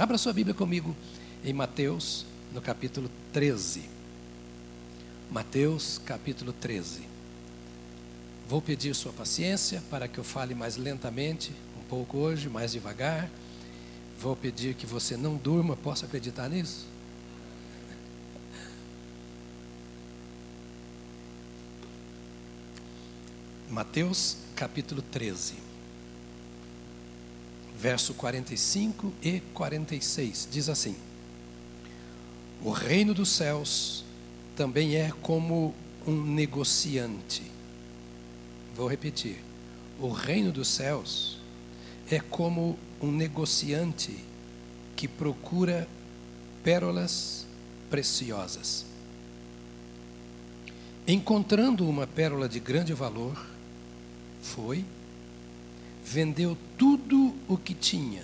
Abra sua Bíblia comigo em Mateus, no capítulo 13. Mateus, capítulo 13. Vou pedir sua paciência para que eu fale mais lentamente, um pouco hoje, mais devagar. Vou pedir que você não durma, posso acreditar nisso? Mateus capítulo 13, verso 45 e 46, diz assim: O reino dos céus também é como um negociante. Vou repetir: o reino dos céus é como um negociante que procura pérolas preciosas. Encontrando uma pérola de grande valor, foi, vendeu tudo o que tinha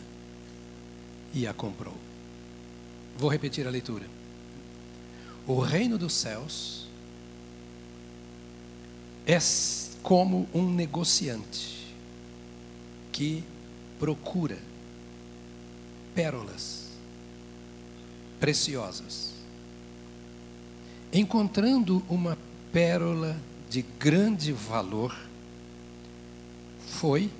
e a comprou. Vou repetir a leitura. O reino dos céus é como um negociante que procura pérolas preciosas. Encontrando uma pérola de grande valor, foi,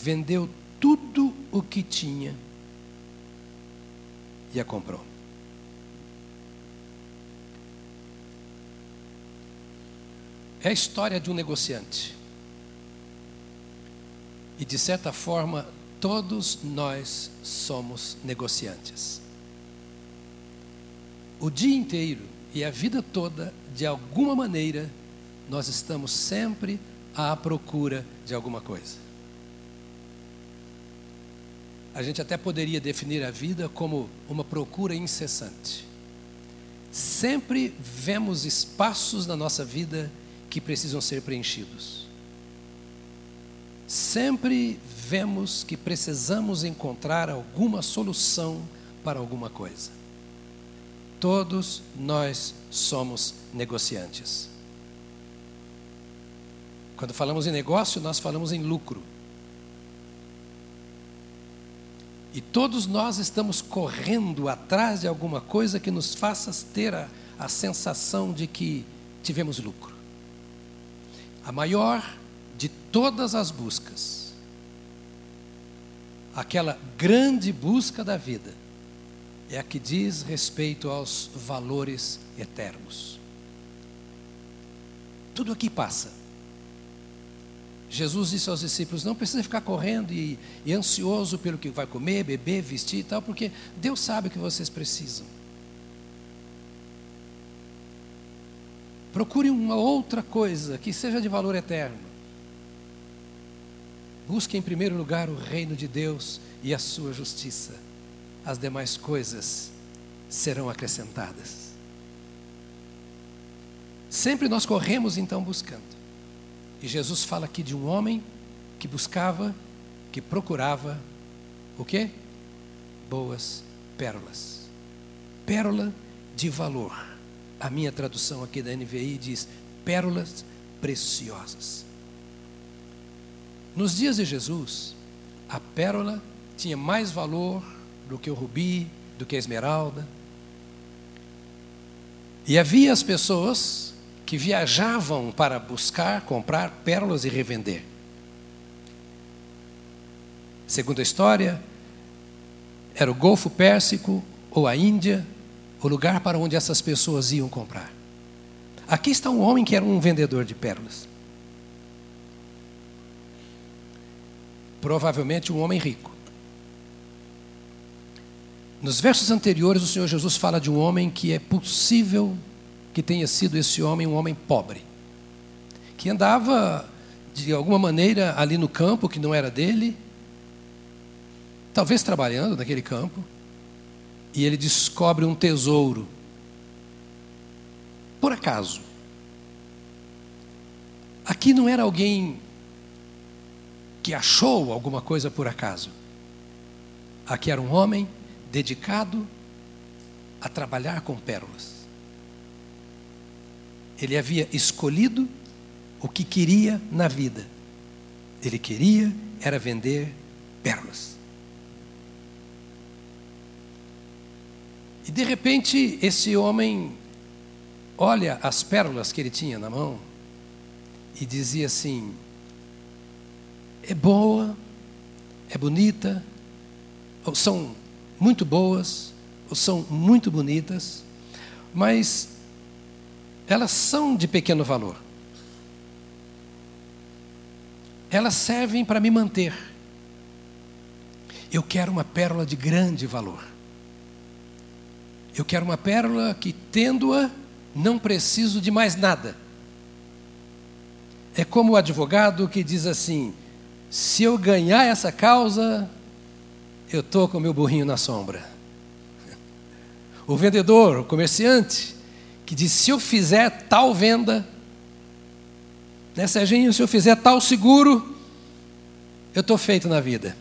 vendeu tudo o que tinha e a comprou. É a história de um negociante. E de certa forma, todos nós somos negociantes. O dia inteiro e a vida toda, de alguma maneira, nós estamos sempre à procura de alguma coisa. A gente até poderia definir a vida como uma procura incessante. Sempre vemos espaços na nossa vida que precisam ser preenchidos. Sempre vemos que precisamos encontrar alguma solução para alguma coisa. Todos nós somos negociantes. Quando falamos em negócio, nós falamos em lucro. E todos nós estamos correndo atrás de alguma coisa que nos faça ter a, a sensação de que tivemos lucro. A maior de todas as buscas, aquela grande busca da vida, é a que diz respeito aos valores eternos. Tudo aqui passa. Jesus disse aos discípulos: não precisa ficar correndo e, e, ansioso pelo que vai comer, beber, vestir e tal, porque Deus sabe o que vocês precisam. Procure uma outra coisa que seja de valor eterno. Busque em primeiro lugar o reino de Deus e a sua justiça. As demais coisas serão acrescentadas. Sempre nós corremos então buscando. E Jesus fala aqui de um homem que buscava, que procurava o quê? Boas pérolas. Pérola de valor. A minha tradução aqui da NVI diz pérolas preciosas. Nos dias de Jesus, a pérola tinha mais valor do que o rubi, do que a esmeralda. E havia as pessoas que viajavam para buscar, comprar pérolas e revender. Segundo a história, era o Golfo Pérsico ou a Índia o lugar para onde essas pessoas iam comprar. Aqui está um homem que era um vendedor de pérolas. Provavelmente um homem rico. Nos versos anteriores, o Senhor Jesus fala de um homem que é possível que tenha sido esse homem um homem pobre, que andava de alguma maneira ali no campo que não era dele, talvez trabalhando naquele campo, e ele descobre um tesouro. Por acaso. Aqui não era alguém que achou alguma coisa por acaso. Aqui era um homem dedicado a trabalhar com pérolas. Ele havia escolhido o que queria na vida. Ele queria era vender pérolas. E de repente, esse homem olha as pérolas que ele tinha na mão e dizia assim: é boa, é bonita, ou são muito boas, ou são muito bonitas, mas elas são de pequeno valor. Elas servem para me manter. Eu quero uma pérola de grande valor. Eu quero uma pérola que, tendo-a, não preciso de mais nada. É como o advogado que diz assim: se eu ganhar essa causa, eu estou com meu burrinho na sombra. O vendedor, o comerciante, que diz: se eu fizer tal venda, né, Serginho, se eu fizer tal seguro, eu estou feito na vida.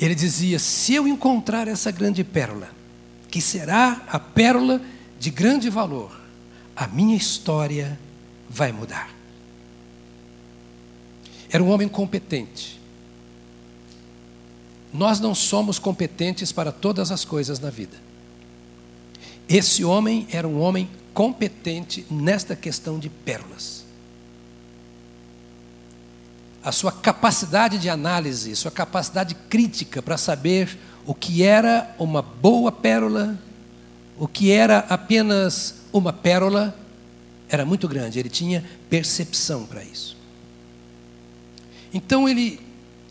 Ele dizia: se eu encontrar essa grande pérola, que será a pérola de grande valor, a minha história vai mudar. Era um homem competente. Nós não somos competentes para todas as coisas na vida. Esse homem era um homem competente nesta questão de pérolas a sua capacidade de análise, sua capacidade crítica para saber o que era uma boa pérola, o que era apenas uma pérola, era muito grande. Ele tinha percepção para isso. Então ele,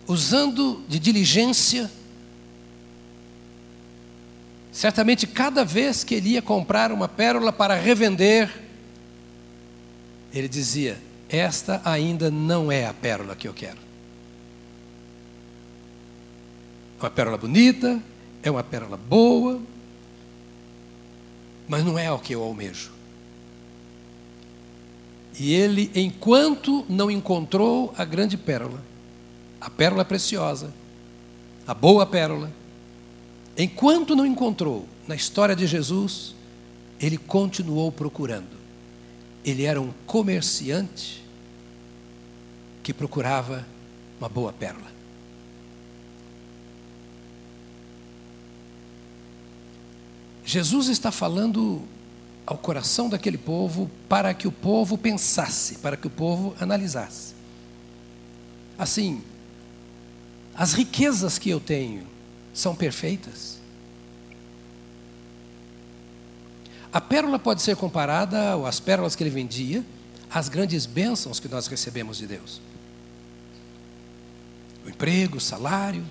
usando de diligência, certamente cada vez que ele ia comprar uma pérola para revender, ele dizia: esta ainda não é a pérola que eu quero. É uma pérola bonita, é uma pérola boa, mas não é o que eu almejo. E ele, enquanto não encontrou a grande pérola, a pérola preciosa, a boa pérola, enquanto não encontrou na história de Jesus, ele continuou procurando. Ele era um comerciante que procurava uma boa pérola. Jesus está falando ao coração daquele povo para que o povo pensasse, para que o povo analisasse. Assim, as riquezas que eu tenho são perfeitas? A pérola pode ser comparada, ou as pérolas que ele vendia, às grandes bênçãos que nós recebemos de Deus o emprego, o salário,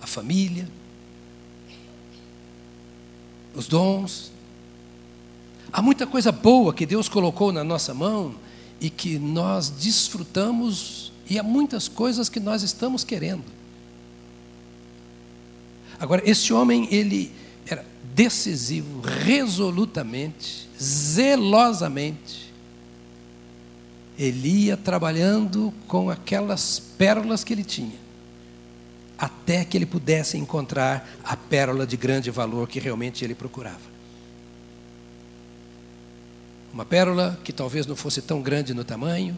a família, os dons. Há muita coisa boa que Deus colocou na nossa mão e que nós desfrutamos, e há muitas coisas que nós estamos querendo. Agora, esse homem, ele era decisivo, resolutamente, zelosamente. Ele ia trabalhando com aquelas pérolas que ele tinha até que ele pudesse encontrar a pérola de grande valor que realmente ele procurava. Uma pérola que talvez não fosse tão grande no tamanho,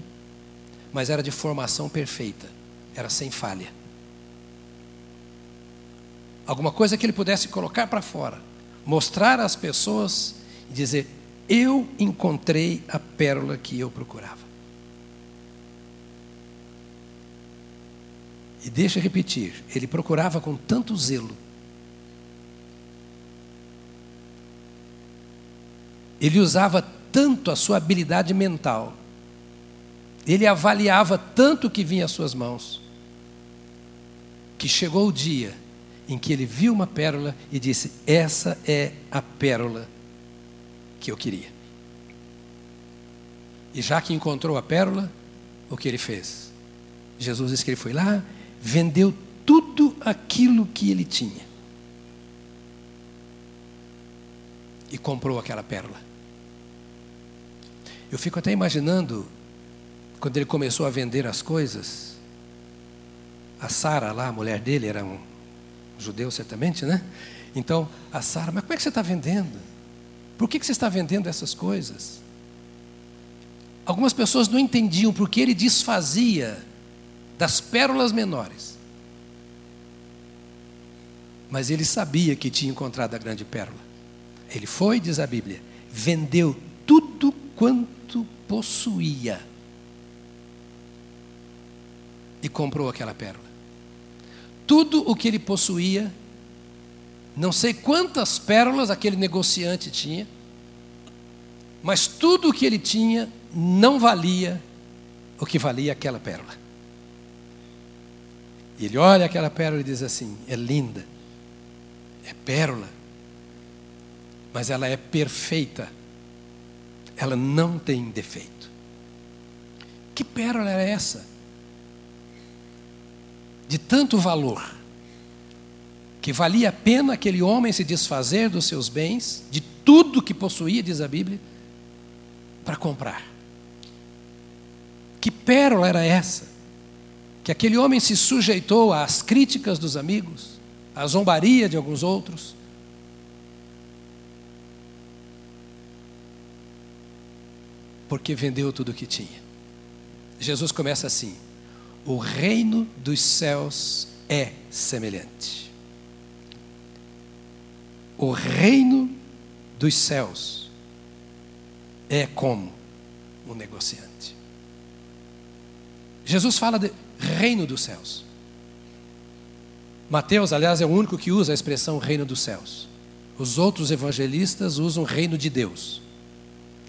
mas era de formação perfeita, era sem falha. Alguma coisa que ele pudesse colocar para fora, mostrar às pessoas e dizer: Eu encontrei a pérola que eu procurava. E deixa eu repetir, ele procurava com tanto zelo. Ele usava tanto a sua habilidade mental. Ele avaliava tanto o que vinha às suas mãos. Que chegou o dia em que ele viu uma pérola e disse: Essa é a pérola que eu queria. E já que encontrou a pérola, o que ele fez? Jesus disse que ele foi lá vendeu tudo aquilo que ele tinha e comprou aquela pérola. Eu fico até imaginando quando ele começou a vender as coisas, a Sara lá, a mulher dele, era um judeu certamente, né? Então, a Sara, mas como é que você está vendendo? Por que, que você está vendendo essas coisas? Algumas pessoas não entendiam porque ele desfazia das pérolas menores. mas ele sabia que tinha encontrado a grande pérola. Ele foi, diz a Bíblia, vendeu tudo quanto possuía e comprou aquela pérola. Tudo o que ele possuía, não sei quantas pérolas aquele negociante tinha, mas tudo o que ele tinha não valia o que valia aquela pérola. E ele olha aquela pérola e diz assim: é linda, é pérola, mas ela é perfeita, ela não tem defeito. Que pérola era essa? De tanto valor, que valia a pena aquele homem se desfazer dos seus bens, de tudo que possuía, diz a Bíblia, para comprar. Que pérola era essa? que aquele homem se sujeitou às críticas dos amigos, à zombaria de alguns outros. Porque vendeu tudo o que tinha. Jesus começa assim: o reino dos céus é semelhante. O reino dos céus é como um negociante. Jesus fala de, reino dos céus. Mateus, aliás, é o único que usa a expressão reino dos céus. Os outros evangelistas usam reino de Deus.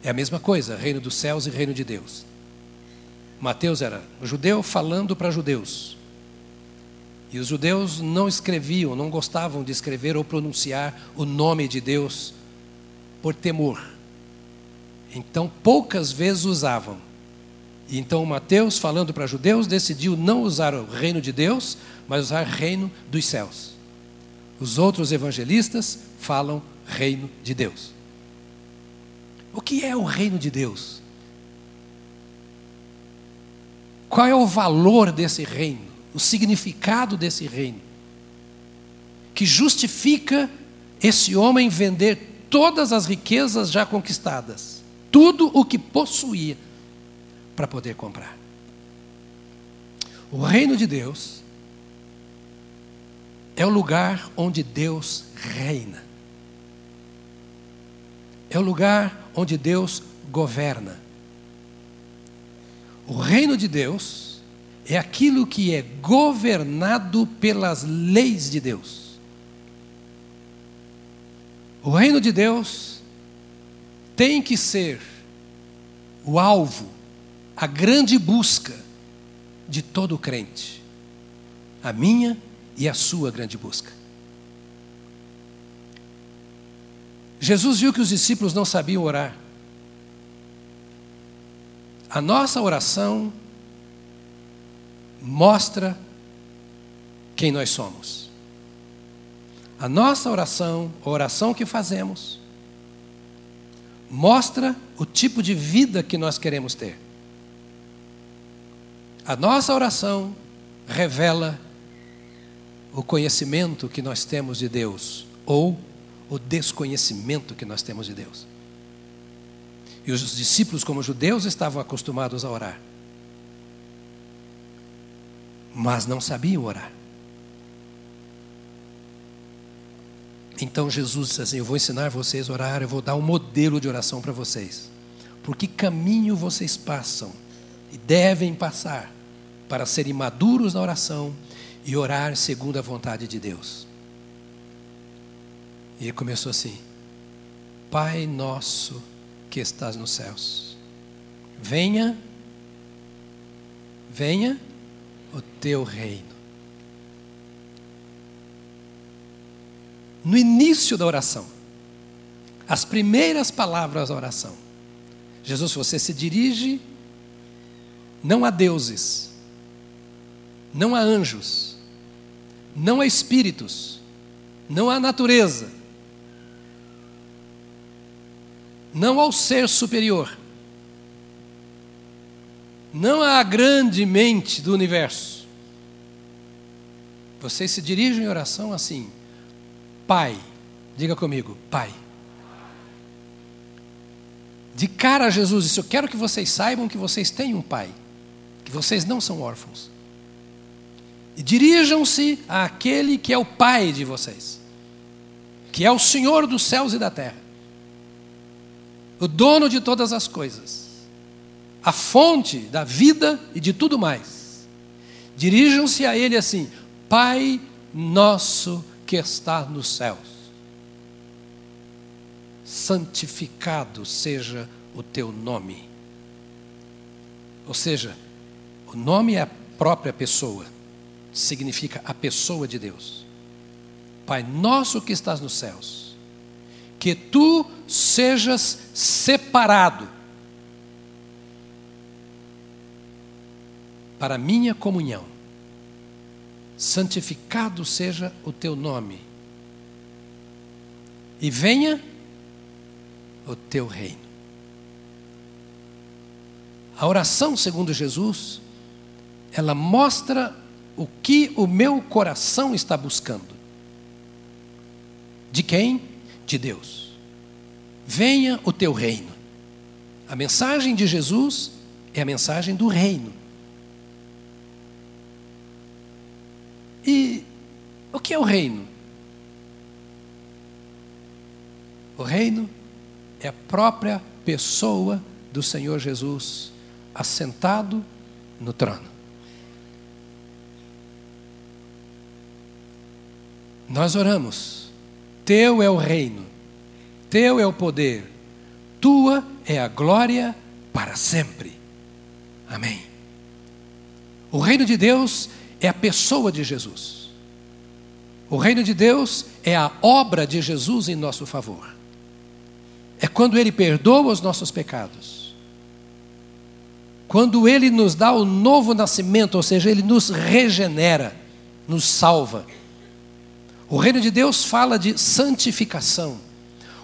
É a mesma coisa, reino dos céus e reino de Deus. Mateus era judeu falando para judeus. E os judeus não escreviam, não gostavam de escrever ou pronunciar o nome de Deus por temor. Então, poucas vezes usavam e então Mateus, falando para judeus, decidiu não usar o reino de Deus, mas usar reino dos céus. Os outros evangelistas falam reino de Deus. O que é o reino de Deus? Qual é o valor desse reino? O significado desse reino? Que justifica esse homem vender todas as riquezas já conquistadas, tudo o que possuía para poder comprar. O reino de Deus é o lugar onde Deus reina. É o lugar onde Deus governa. O reino de Deus é aquilo que é governado pelas leis de Deus. O reino de Deus tem que ser o alvo a grande busca de todo crente, a minha e a sua grande busca. Jesus viu que os discípulos não sabiam orar. A nossa oração mostra quem nós somos. A nossa oração, a oração que fazemos, mostra o tipo de vida que nós queremos ter. A nossa oração revela o conhecimento que nós temos de Deus ou o desconhecimento que nós temos de Deus. E os discípulos, como judeus, estavam acostumados a orar, mas não sabiam orar. Então Jesus disse assim: Eu vou ensinar vocês a orar, eu vou dar um modelo de oração para vocês. Por que caminho vocês passam e devem passar para serem maduros na oração e orar segundo a vontade de Deus. E ele começou assim: Pai nosso que estás nos céus, venha, venha o teu reino. No início da oração, as primeiras palavras da oração, Jesus, você se dirige não a deuses, não há anjos, não há espíritos, não há natureza, não ao ser superior, não há grande mente do universo. Vocês se dirigem em oração assim: Pai, diga comigo, Pai. De cara a Jesus, isso eu quero que vocês saibam que vocês têm um Pai, que vocês não são órfãos E dirijam-se àquele que é o Pai de vocês, que é o Senhor dos céus e da terra, o dono de todas as coisas, a fonte da vida e de tudo mais. Dirijam-se a Ele assim: Pai nosso que está nos céus, santificado seja o teu nome. Ou seja, o nome é a própria pessoa significa a pessoa de Deus. Pai nosso que estás nos céus, que tu sejas separado para minha comunhão. Santificado seja o teu nome. E venha o teu reino. A oração, segundo Jesus, ela mostra o que o meu coração está buscando. De quem? De Deus. Venha o teu reino. A mensagem de Jesus é a mensagem do reino. E o que é o reino? O reino é a própria pessoa do Senhor Jesus assentado no trono. Nós oramos. Teu é o reino, teu é o poder, tua é a glória para sempre. Amém. O reino de Deus é a pessoa de Jesus. O reino de Deus é a obra de Jesus em nosso favor. É quando Ele perdoa os nossos pecados. Quando Ele nos dá o novo nascimento, ou seja, Ele nos regenera, nos salva o reino de Deus fala de santificação.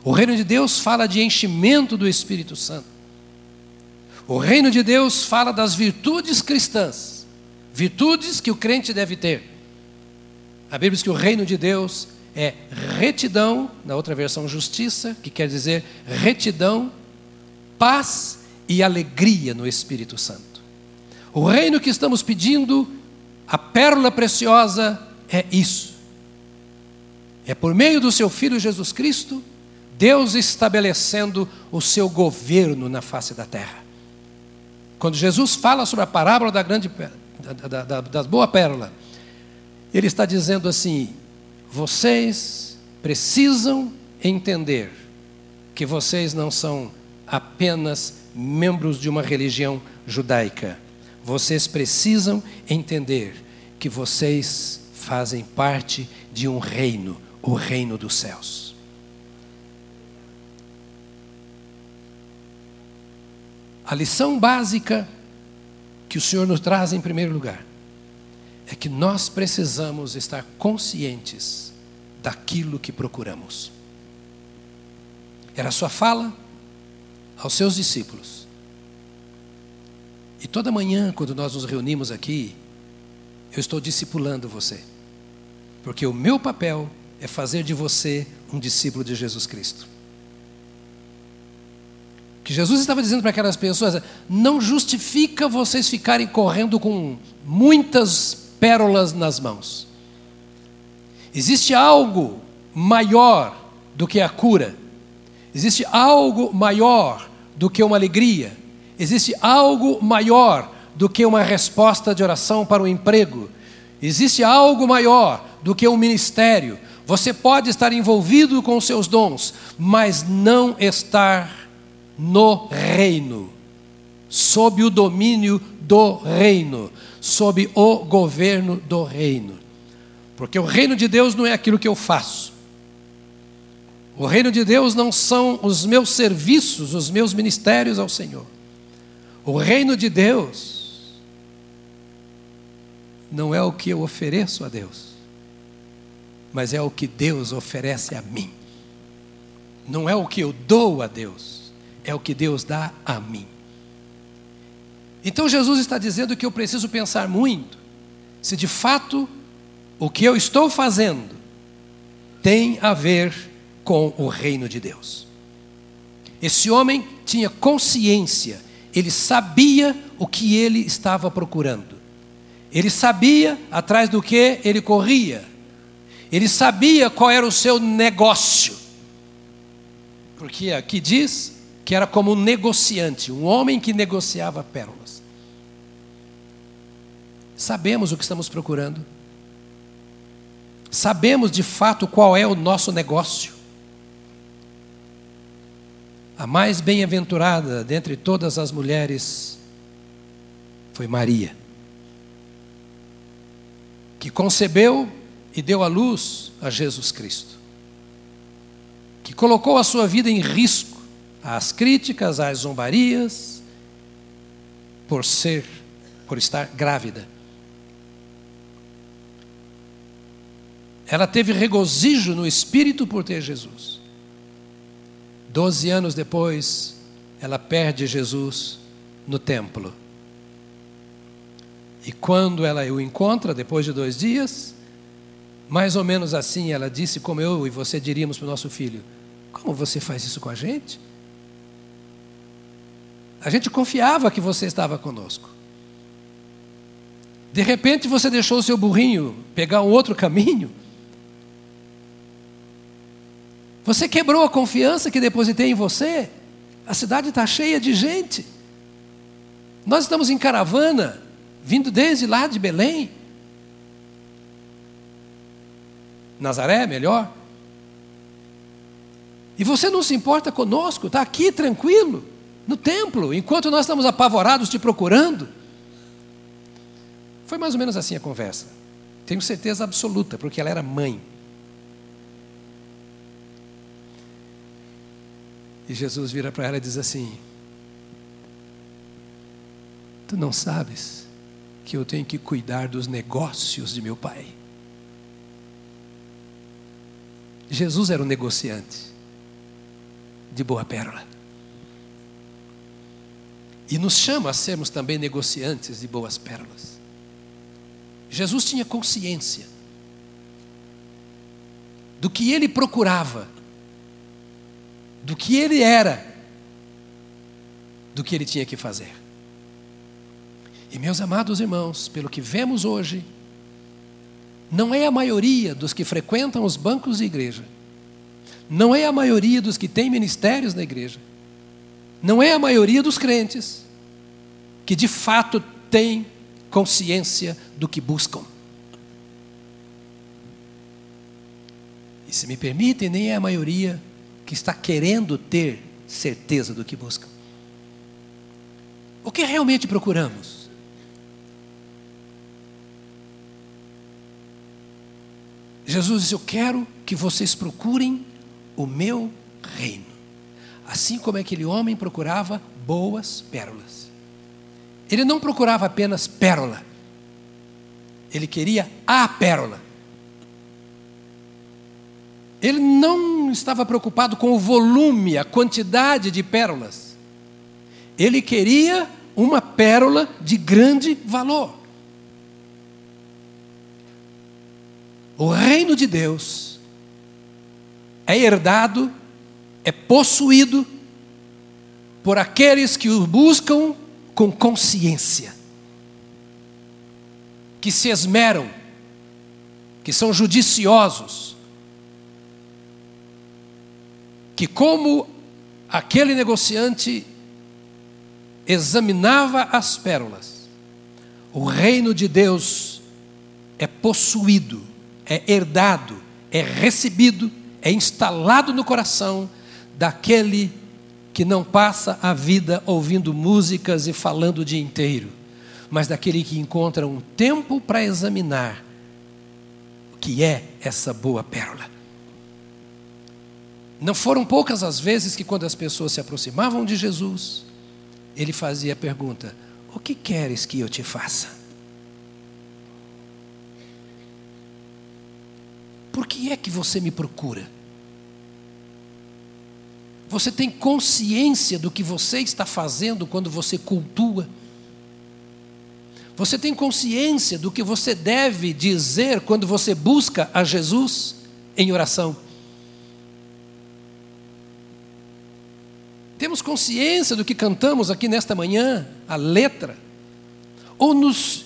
O reino de Deus fala de enchimento do Espírito Santo. O reino de Deus fala das virtudes cristãs, virtudes que o crente deve ter. A Bíblia diz que o reino de Deus é retidão, na outra versão, justiça, que quer dizer retidão, paz e alegria no Espírito Santo. O reino que estamos pedindo, a pérola preciosa, é isso. É por meio do seu Filho Jesus Cristo, Deus estabelecendo o seu governo na face da terra. Quando Jesus fala sobre a parábola da grande da, da, da boa pérola, ele está dizendo assim: vocês precisam entender que vocês não são apenas membros de uma religião judaica. Vocês precisam entender que vocês fazem parte de um reino o reino dos céus. A lição básica que o Senhor nos traz em primeiro lugar é que nós precisamos estar conscientes daquilo que procuramos. Era a sua fala aos seus discípulos. E toda manhã, quando nós nos reunimos aqui, eu estou discipulando você. Porque o meu papel é fazer de você um discípulo de Jesus Cristo. Que Jesus estava dizendo para aquelas pessoas é, não justifica vocês ficarem correndo com muitas pérolas nas mãos. Existe algo maior do que a cura. Existe algo maior do que uma alegria. Existe algo maior do que uma resposta de oração para um emprego. Existe algo maior do que um ministério. Você pode estar envolvido com seus dons, mas não estar no reino, sob o domínio do reino, sob o governo do reino. Porque o reino de Deus não é aquilo que eu faço. O reino de Deus não são os meus serviços, os meus ministérios ao Senhor. O reino de Deus não é o que eu ofereço a Deus mas é o que Deus oferece a mim. Não é o que eu dou a Deus, é o que Deus dá a mim. Então Jesus está dizendo que eu preciso pensar muito se de fato o que eu estou fazendo tem a ver com o reino de Deus. Esse homem tinha consciência, ele sabia o que ele estava procurando. Ele sabia atrás do que ele corria. Ele sabia qual era o seu negócio. Porque aqui diz que era como um negociante, um homem que negociava pérolas. Sabemos o que estamos procurando. Sabemos de fato qual é o nosso negócio. A mais bem-aventurada dentre todas as mulheres foi Maria, que concebeu e deu à luz a Jesus Cristo, que colocou a sua vida em risco às críticas, às zombarias, por ser, por estar grávida. Ela teve regozijo no espírito por ter Jesus. Doze anos depois, ela perde Jesus no templo. E quando ela o encontra, depois de dois dias, mais ou menos assim ela disse, como eu e você diríamos para o nosso filho: Como você faz isso com a gente? A gente confiava que você estava conosco. De repente você deixou o seu burrinho pegar um outro caminho você quebrou a confiança que depositei em você. A cidade está cheia de gente. Nós estamos em caravana, vindo desde lá de Belém. Nazaré, melhor. E você não se importa conosco, está aqui tranquilo, no templo, enquanto nós estamos apavorados te procurando. Foi mais ou menos assim a conversa. Tenho certeza absoluta, porque ela era mãe. E Jesus vira para ela e diz assim: Tu não sabes que eu tenho que cuidar dos negócios de meu pai? Jesus era um negociante de boa pérola. E nos chama a sermos também negociantes de boas pérolas. Jesus tinha consciência do que ele procurava do que ele era, do que ele tinha que fazer. E meus amados irmãos, pelo que vemos hoje, não é a maioria dos que frequentam os bancos de igreja, não é a maioria dos que têm ministérios na igreja, não é a maioria dos crentes que de fato tem consciência do que buscam. E se me permitem, nem é a maioria que está querendo ter certeza do que busca. O que realmente procuramos? Jesus disse: Eu quero que vocês procurem o meu reino. Assim como aquele homem procurava boas pérolas. Ele não procurava apenas pérola, ele queria a pérola. Ele não estava preocupado com o volume, a quantidade de pérolas. Ele queria uma pérola de grande valor. O reino de Deus é herdado, é possuído por aqueles que o buscam com consciência, que se esmeram, que são judiciosos, que, como aquele negociante examinava as pérolas, o reino de Deus é possuído, é herdado, é recebido, é instalado no coração daquele que não passa a vida ouvindo músicas e falando o dia inteiro, mas daquele que encontra um tempo para examinar o que é essa boa pérola. Não foram poucas as vezes que, quando as pessoas se aproximavam de Jesus, ele fazia a pergunta: O que queres que eu te faça? Por que é que você me procura? Você tem consciência do que você está fazendo quando você cultua? Você tem consciência do que você deve dizer quando você busca a Jesus em oração? Temos consciência do que cantamos aqui nesta manhã, a letra? Ou nos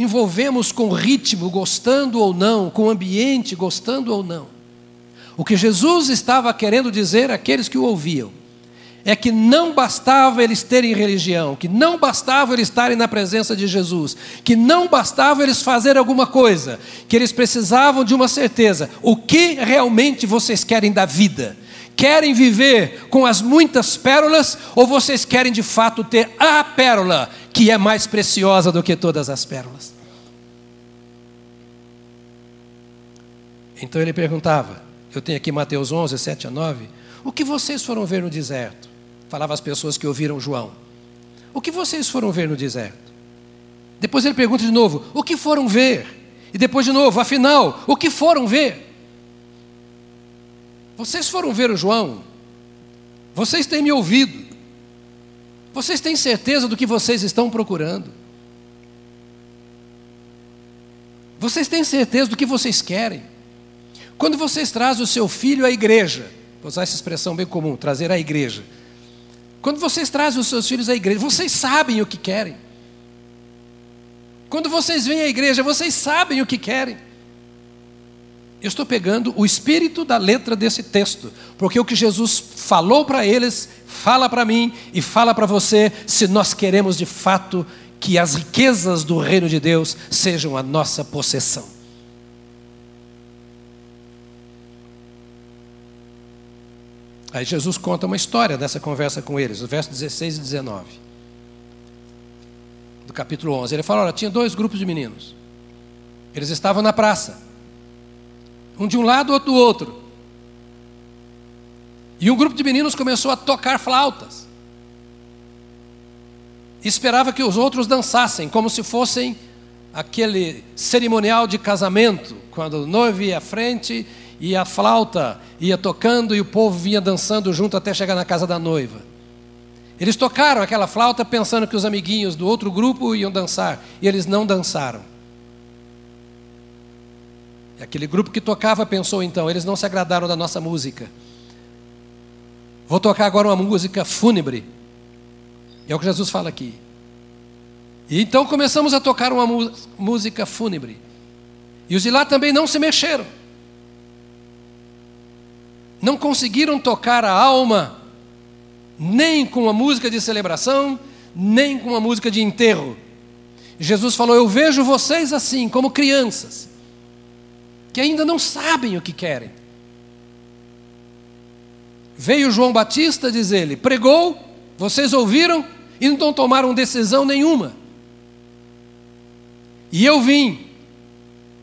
envolvemos com ritmo, gostando ou não, com ambiente, gostando ou não. O que Jesus estava querendo dizer àqueles que o ouviam é que não bastava eles terem religião, que não bastava eles estarem na presença de Jesus, que não bastava eles fazerem alguma coisa, que eles precisavam de uma certeza: o que realmente vocês querem da vida? Querem viver com as muitas pérolas ou vocês querem de fato ter a pérola que é mais preciosa do que todas as pérolas? Então ele perguntava, eu tenho aqui Mateus 11, 7 a 9, o que vocês foram ver no deserto? Falava às pessoas que ouviram João. O que vocês foram ver no deserto? Depois ele pergunta de novo: o que foram ver? E depois de novo, afinal, o que foram ver? Vocês foram ver o João? Vocês têm me ouvido? Vocês têm certeza do que vocês estão procurando? Vocês têm certeza do que vocês querem? Quando vocês trazem o seu filho à igreja, vou usar essa expressão bem comum, trazer à igreja. Quando vocês trazem os seus filhos à igreja, vocês sabem o que querem. Quando vocês vêm à igreja, vocês sabem o que querem. Eu estou pegando o espírito da letra desse texto, porque o que Jesus falou para eles, fala para mim e fala para você, se nós queremos de fato que as riquezas do reino de Deus sejam a nossa possessão. Aí Jesus conta uma história dessa conversa com eles, o verso 16 e 19. Do capítulo 11. Ele fala: Olha, tinha dois grupos de meninos. Eles estavam na praça. Um de um lado, outro do outro. E um grupo de meninos começou a tocar flautas. E esperava que os outros dançassem, como se fossem aquele cerimonial de casamento, quando o noivo ia à frente e a flauta ia tocando e o povo vinha dançando junto até chegar na casa da noiva. Eles tocaram aquela flauta pensando que os amiguinhos do outro grupo iam dançar, e eles não dançaram. E aquele grupo que tocava pensou então, eles não se agradaram da nossa música. Vou tocar agora uma música fúnebre. É o que Jesus fala aqui. E então começamos a tocar uma música fúnebre. E os de lá também não se mexeram não conseguiram tocar a alma, nem com a música de celebração, nem com a música de enterro. Jesus falou: Eu vejo vocês assim, como crianças, que ainda não sabem o que querem. Veio João Batista, diz ele, pregou, vocês ouviram e não tomaram decisão nenhuma. E eu vim,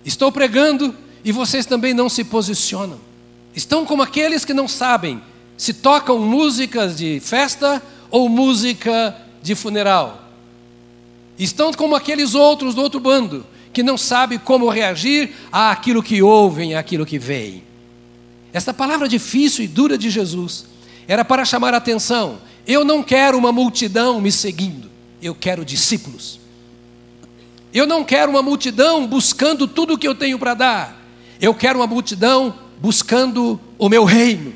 estou pregando e vocês também não se posicionam. Estão como aqueles que não sabem se tocam músicas de festa ou música de funeral. Estão como aqueles outros do outro bando, que não sabem como reagir àquilo que ouvem, àquilo que veem. Esta palavra difícil e dura de Jesus era para chamar a atenção. Eu não quero uma multidão me seguindo, eu quero discípulos. Eu não quero uma multidão buscando tudo o que eu tenho para dar, eu quero uma multidão buscando o meu reino.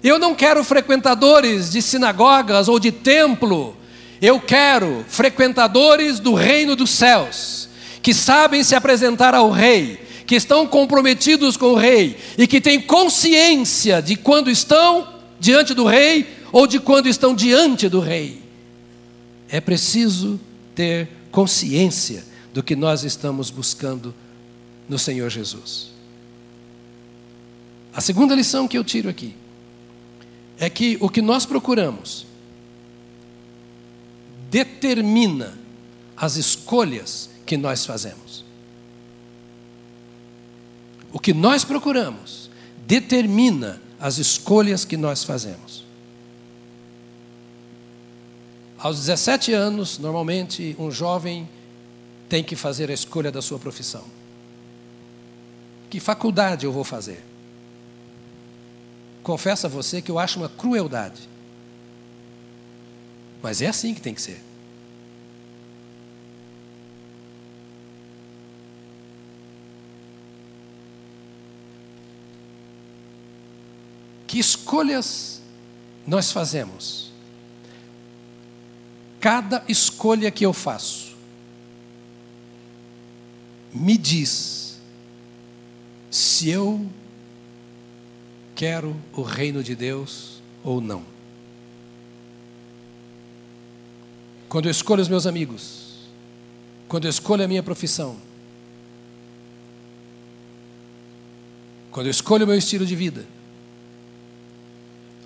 Eu não quero frequentadores de sinagogas ou de templo, eu quero frequentadores do reino dos céus, que sabem se apresentar ao rei, que estão comprometidos com o rei e que têm consciência de quando estão diante do rei ou de quando estão diante do rei. É preciso ter consciência do que nós estamos buscando no Senhor Jesus. A segunda lição que eu tiro aqui é que o que nós procuramos determina as escolhas que nós fazemos. O que nós procuramos determina as escolhas que nós fazemos. Aos 17 anos, normalmente, um jovem tem que fazer a escolha da sua profissão. Que faculdade eu vou fazer? confesso a você que eu acho uma crueldade. Mas é assim que tem que ser. Que escolhas nós fazemos? Cada escolha que eu faço me diz se eu quero o reino de Deus ou não. Quando eu escolho os meus amigos, quando eu escolho a minha profissão, quando eu escolho o meu estilo de vida,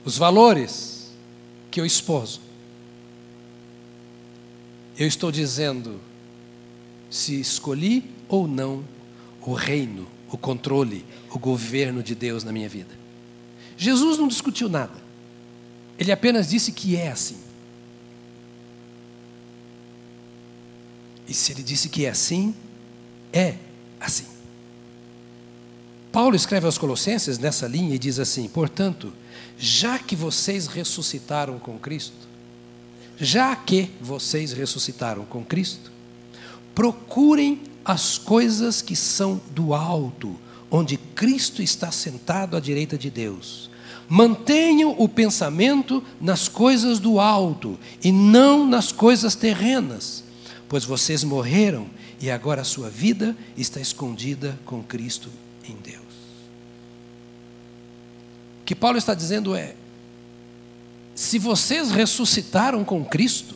os valores que eu esposo, eu estou dizendo se escolhi ou não o reino, o controle, o governo de Deus na minha vida. Jesus não discutiu nada, ele apenas disse que é assim. E se ele disse que é assim, é assim. Paulo escreve aos Colossenses nessa linha e diz assim: portanto, já que vocês ressuscitaram com Cristo, já que vocês ressuscitaram com Cristo, procurem as coisas que são do alto, onde Cristo está sentado à direita de Deus. Mantenham o pensamento nas coisas do alto e não nas coisas terrenas, pois vocês morreram e agora a sua vida está escondida com Cristo em Deus. O que Paulo está dizendo é: se vocês ressuscitaram com Cristo,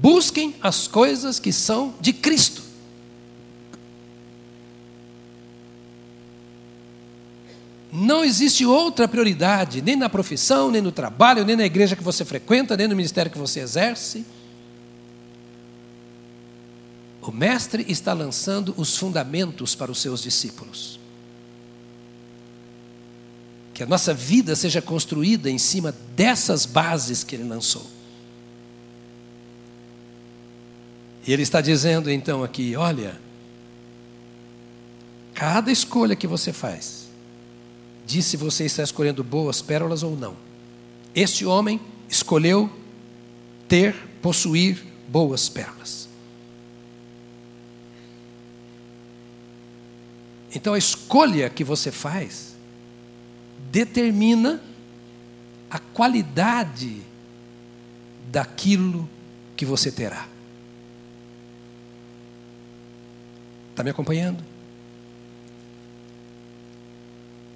busquem as coisas que são de Cristo. Não existe outra prioridade, nem na profissão, nem no trabalho, nem na igreja que você frequenta, nem no ministério que você exerce. O Mestre está lançando os fundamentos para os seus discípulos. Que a nossa vida seja construída em cima dessas bases que ele lançou. E ele está dizendo então aqui: olha, cada escolha que você faz, diz se você está escolhendo boas pérolas ou não. Este homem escolheu ter, possuir boas pérolas. Então a escolha que você faz determina a qualidade daquilo que você terá. Está me acompanhando?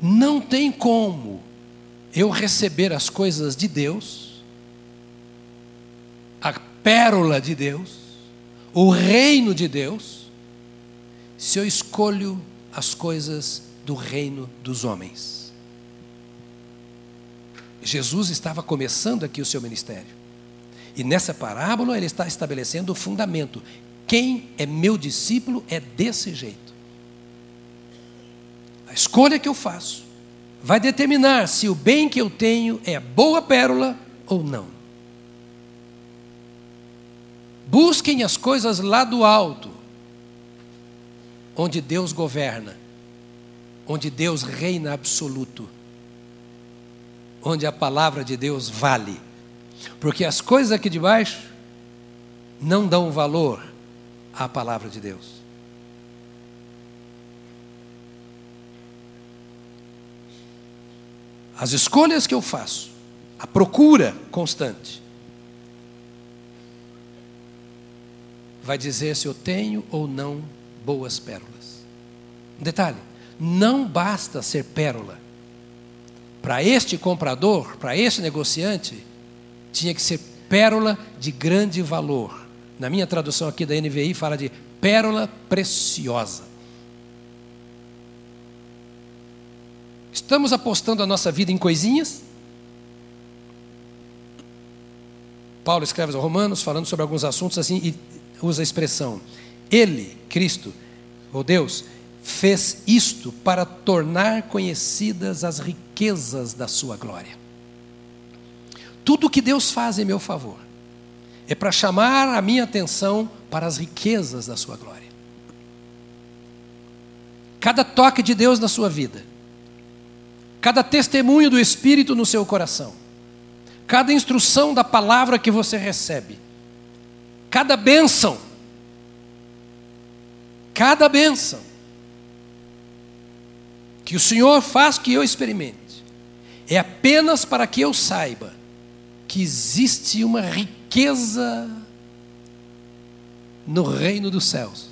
Não tem como eu receber as coisas de Deus, a pérola de Deus, o reino de Deus, se eu escolho as coisas do reino dos homens. Jesus estava começando aqui o seu ministério. E nessa parábola ele está estabelecendo o fundamento. Quem é meu discípulo é desse jeito. A escolha que eu faço vai determinar se o bem que eu tenho é boa pérola ou não. Busquem as coisas lá do alto, onde Deus governa, onde Deus reina absoluto onde a palavra de Deus vale. Porque as coisas aqui de baixo não dão valor à palavra de Deus. As escolhas que eu faço, a procura constante, vai dizer se eu tenho ou não boas pérolas. Um detalhe: não basta ser pérola para este comprador, para este negociante, tinha que ser pérola de grande valor. Na minha tradução aqui da NVI fala de pérola preciosa. Estamos apostando a nossa vida em coisinhas? Paulo escreve aos Romanos falando sobre alguns assuntos assim e usa a expressão: Ele, Cristo, ou Deus, fez isto para tornar conhecidas as riquezas da sua glória. Tudo que Deus faz em meu favor é para chamar a minha atenção para as riquezas da sua glória. Cada toque de Deus na sua vida, cada testemunho do Espírito no seu coração, cada instrução da palavra que você recebe, cada bênção, cada bênção que o Senhor faz que eu experimente, é apenas para que eu saiba que existe uma riqueza no reino dos céus,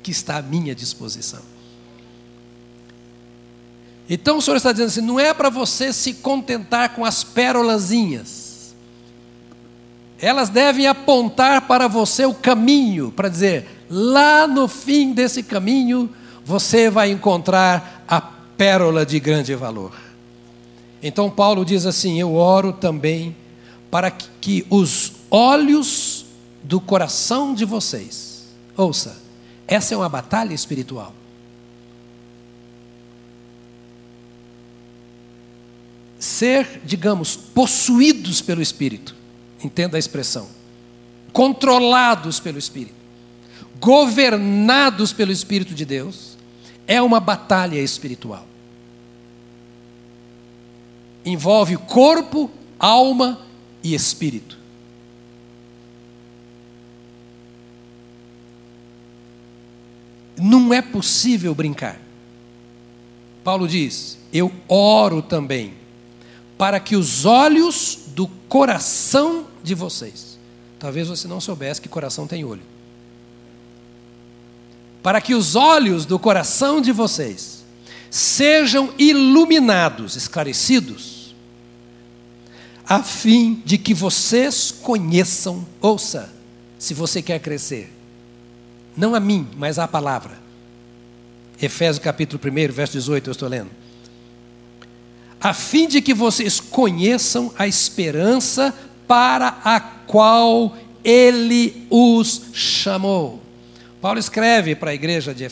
que está à minha disposição. Então o Senhor está dizendo assim: não é para você se contentar com as pérolazinhas. Elas devem apontar para você o caminho, para dizer, lá no fim desse caminho, você vai encontrar a pérola de grande valor. Então Paulo diz assim: Eu oro também para que os olhos do coração de vocês, ouça, essa é uma batalha espiritual. Ser, digamos, possuídos pelo Espírito, entenda a expressão, controlados pelo Espírito, governados pelo Espírito de Deus, é uma batalha espiritual. Envolve corpo, alma e espírito. Não é possível brincar. Paulo diz: Eu oro também, para que os olhos do coração de vocês, talvez você não soubesse que coração tem olho, para que os olhos do coração de vocês sejam iluminados, esclarecidos, a fim de que vocês conheçam, ouça, se você quer crescer, não a mim, mas a palavra. Efésios capítulo 1, verso 18, eu estou lendo. A fim de que vocês conheçam a esperança para a qual ele os chamou. Paulo escreve para a igreja de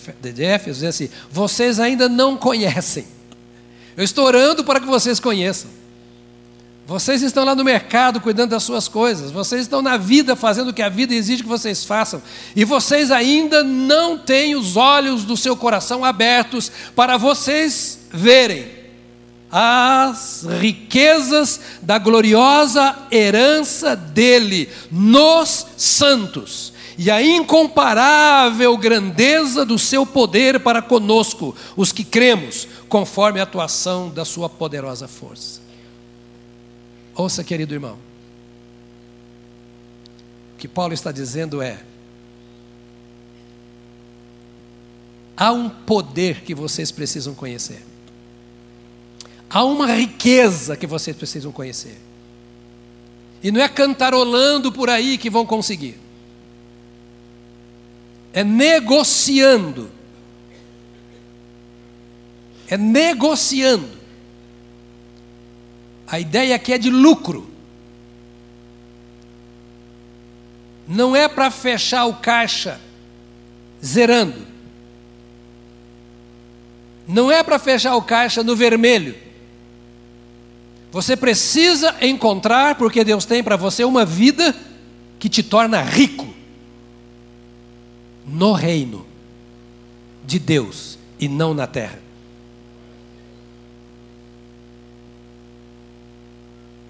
Éfeso, diz assim: vocês ainda não conhecem. Eu estou orando para que vocês conheçam. Vocês estão lá no mercado cuidando das suas coisas, vocês estão na vida fazendo o que a vida exige que vocês façam, e vocês ainda não têm os olhos do seu coração abertos para vocês verem as riquezas da gloriosa herança dele nos santos e a incomparável grandeza do seu poder para conosco, os que cremos, conforme a atuação da sua poderosa força. Ouça, querido irmão. O que Paulo está dizendo é: há um poder que vocês precisam conhecer. Há uma riqueza que vocês precisam conhecer. E não é cantarolando por aí que vão conseguir é negociando. É negociando. A ideia aqui é de lucro. Não é para fechar o caixa zerando. Não é para fechar o caixa no vermelho. Você precisa encontrar, porque Deus tem para você uma vida que te torna rico no reino de Deus e não na terra.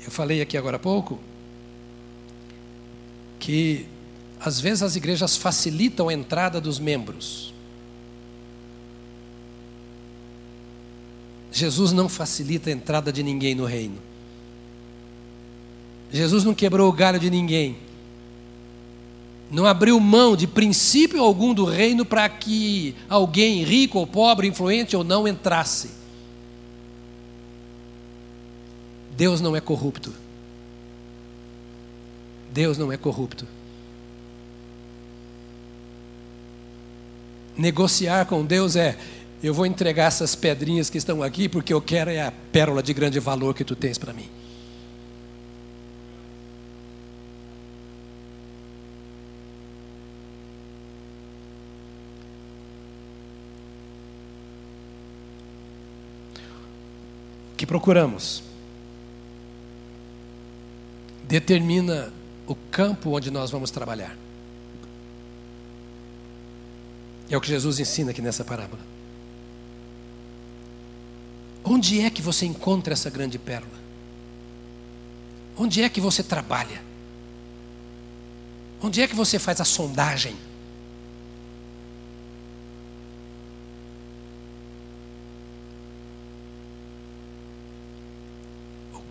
Eu falei aqui agora há pouco que às vezes as igrejas facilitam a entrada dos membros. Jesus não facilita a entrada de ninguém no reino. Jesus não quebrou o galho de ninguém não abriu mão de princípio algum do reino para que alguém rico ou pobre, influente ou não entrasse. Deus não é corrupto. Deus não é corrupto. Negociar com Deus é: eu vou entregar essas pedrinhas que estão aqui porque eu quero é a pérola de grande valor que tu tens para mim. Que procuramos determina o campo onde nós vamos trabalhar. É o que Jesus ensina aqui nessa parábola. Onde é que você encontra essa grande pérola? Onde é que você trabalha? Onde é que você faz a sondagem?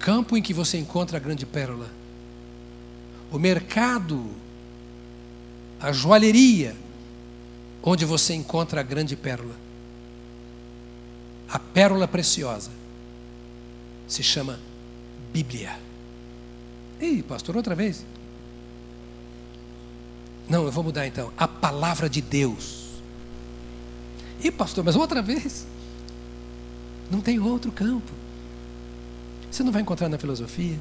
Campo em que você encontra a grande pérola. O mercado, a joalheria, onde você encontra a grande pérola. A pérola preciosa se chama Bíblia. Ih, pastor, outra vez? Não, eu vou mudar então. A palavra de Deus. Ih, pastor, mas outra vez? Não tem outro campo. Você não vai encontrar na filosofia,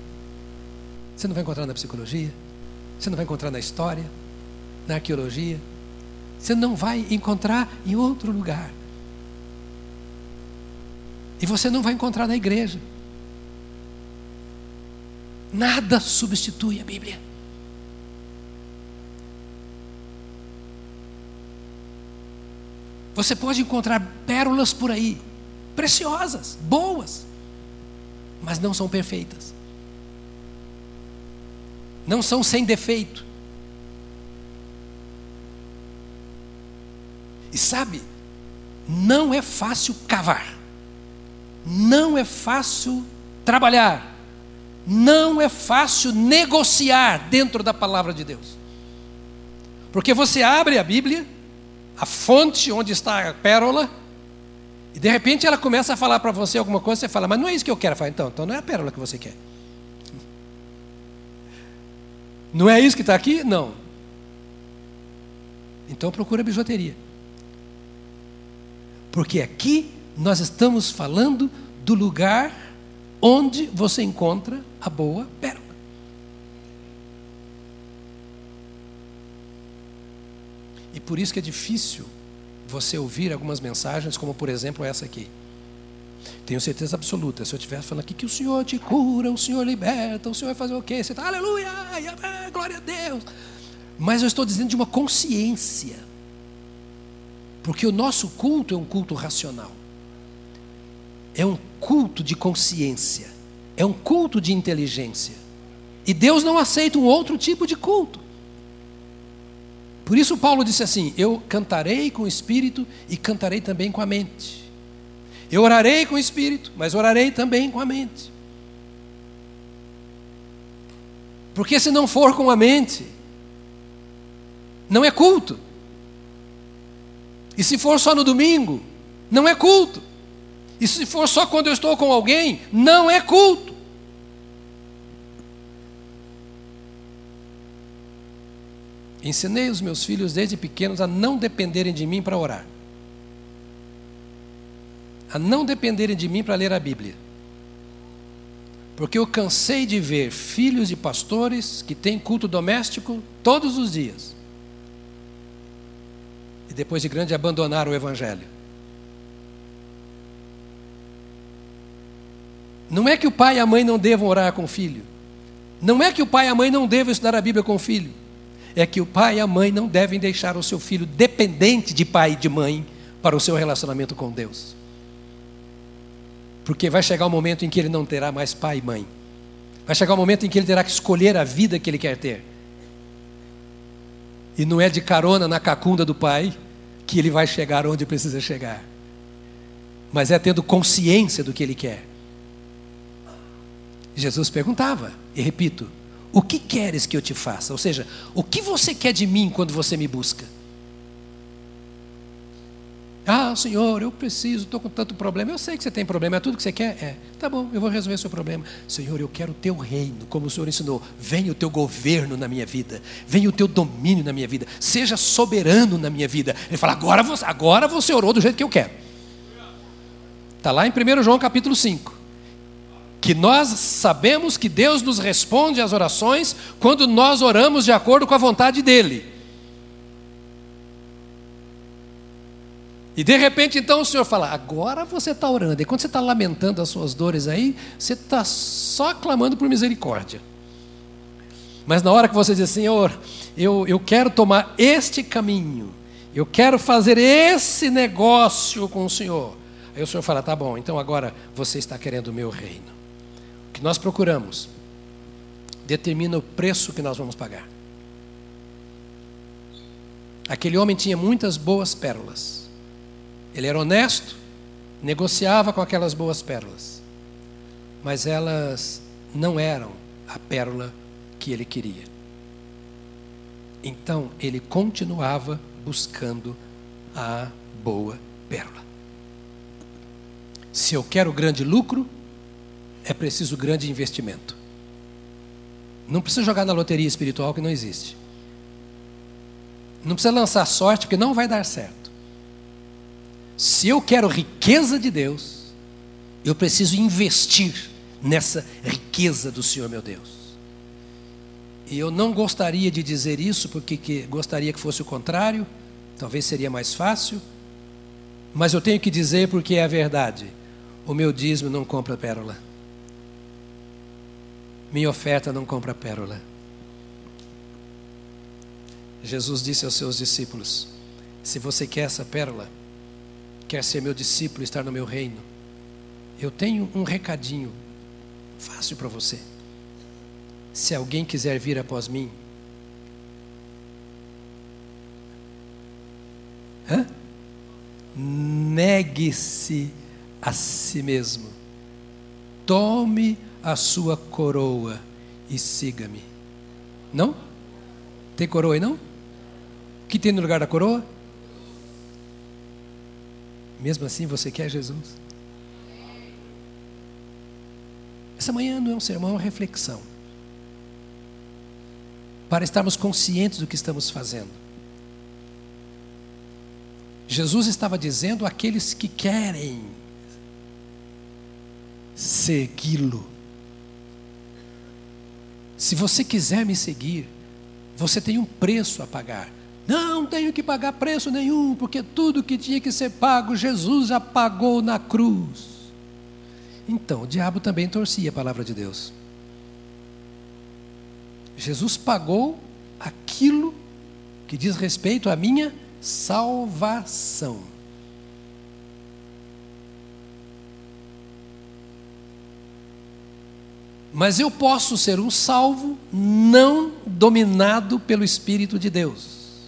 você não vai encontrar na psicologia, você não vai encontrar na história, na arqueologia, você não vai encontrar em outro lugar. E você não vai encontrar na igreja. Nada substitui a Bíblia. Você pode encontrar pérolas por aí, preciosas, boas, mas não são perfeitas. Não são sem defeito. E sabe, não é fácil cavar, não é fácil trabalhar, não é fácil negociar dentro da palavra de Deus. Porque você abre a Bíblia, a fonte onde está a pérola, e de repente ela começa a falar para você alguma coisa, você fala, mas não é isso que eu quero. Fala, então, então não é a pérola que você quer. Não é isso que está aqui? Não. Então procura bijuteria. Porque aqui nós estamos falando do lugar onde você encontra a boa pérola. E por isso que é difícil você ouvir algumas mensagens, como por exemplo essa aqui. Tenho certeza absoluta, se eu estiver falando aqui que o Senhor te cura, o Senhor liberta, o Senhor vai fazer o quê? Você está, aleluia, glória a Deus. Mas eu estou dizendo de uma consciência. Porque o nosso culto é um culto racional. É um culto de consciência. É um culto de inteligência. E Deus não aceita um outro tipo de culto. Por isso Paulo disse assim: Eu cantarei com o espírito e cantarei também com a mente. Eu orarei com o espírito, mas orarei também com a mente. Porque se não for com a mente, não é culto. E se for só no domingo, não é culto. E se for só quando eu estou com alguém, não é culto. Ensinei os meus filhos desde pequenos a não dependerem de mim para orar, a não dependerem de mim para ler a Bíblia. Porque eu cansei de ver filhos de pastores que têm culto doméstico todos os dias. E depois de grande abandonar o Evangelho. Não é que o pai e a mãe não devam orar com o filho. Não é que o pai e a mãe não devam estudar a Bíblia com o filho. É que o pai e a mãe não devem deixar o seu filho dependente de pai e de mãe para o seu relacionamento com Deus. Porque vai chegar o um momento em que ele não terá mais pai e mãe. Vai chegar o um momento em que ele terá que escolher a vida que ele quer ter. E não é de carona na cacunda do pai que ele vai chegar onde precisa chegar. Mas é tendo consciência do que ele quer. Jesus perguntava, e repito: O que queres que eu te faça? Ou seja, o que você quer de mim quando você me busca? Ah, Senhor, eu preciso, estou com tanto problema. Eu sei que você tem problema, é tudo que você quer? É. Tá bom, eu vou resolver seu problema. Senhor, eu quero o teu reino, como o Senhor ensinou. Venha o teu governo na minha vida, venha o teu domínio na minha vida, seja soberano na minha vida. Ele fala, agora você, agora você orou do jeito que eu quero. Está lá em 1 João capítulo 5. Que nós sabemos que Deus nos responde às orações quando nós oramos de acordo com a vontade dEle. E de repente, então, o Senhor fala: agora você está orando. E quando você está lamentando as suas dores aí, você está só clamando por misericórdia. Mas na hora que você diz, Senhor, eu, eu quero tomar este caminho, eu quero fazer esse negócio com o Senhor. Aí o Senhor fala: tá bom, então agora você está querendo o meu reino. Que nós procuramos determina o preço que nós vamos pagar. Aquele homem tinha muitas boas pérolas ele era honesto, negociava com aquelas boas pérolas, mas elas não eram a pérola que ele queria. Então ele continuava buscando a boa pérola. Se eu quero grande lucro, é preciso grande investimento. Não precisa jogar na loteria espiritual que não existe. Não precisa lançar sorte porque não vai dar certo. Se eu quero riqueza de Deus, eu preciso investir nessa riqueza do Senhor meu Deus. E eu não gostaria de dizer isso porque que, gostaria que fosse o contrário, talvez seria mais fácil, mas eu tenho que dizer porque é a verdade. O meu dízimo não compra pérola. Minha oferta não compra pérola. Jesus disse aos seus discípulos: Se você quer essa pérola, quer ser meu discípulo, estar no meu reino, eu tenho um recadinho fácil para você. Se alguém quiser vir após mim, negue-se a si mesmo, tome a sua coroa e siga-me. Não? Tem coroa aí não? O que tem no lugar da coroa? Mesmo assim você quer Jesus? Essa manhã não é um sermão, é uma reflexão. Para estarmos conscientes do que estamos fazendo. Jesus estava dizendo àqueles que querem segui-lo. Se você quiser me seguir, você tem um preço a pagar. Não tenho que pagar preço nenhum, porque tudo que tinha que ser pago, Jesus já pagou na cruz. Então, o diabo também torcia a palavra de Deus. Jesus pagou aquilo que diz respeito à minha salvação. Mas eu posso ser um salvo não dominado pelo Espírito de Deus.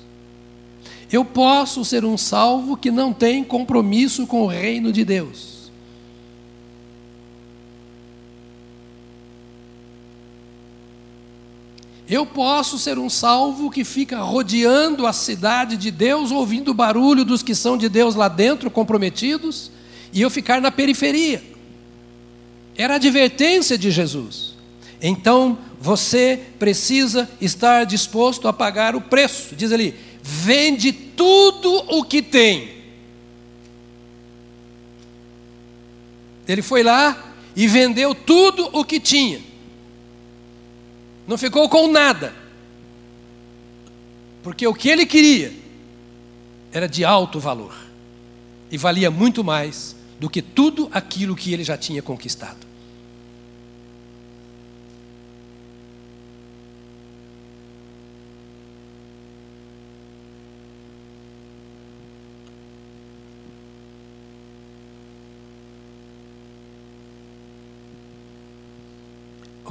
Eu posso ser um salvo que não tem compromisso com o reino de Deus. Eu posso ser um salvo que fica rodeando a cidade de Deus, ouvindo o barulho dos que são de Deus lá dentro, comprometidos, e eu ficar na periferia. Era a advertência de Jesus. Então você precisa estar disposto a pagar o preço. Diz ali: vende tudo o que tem. Ele foi lá e vendeu tudo o que tinha. Não ficou com nada. Porque o que ele queria era de alto valor e valia muito mais do que tudo aquilo que ele já tinha conquistado.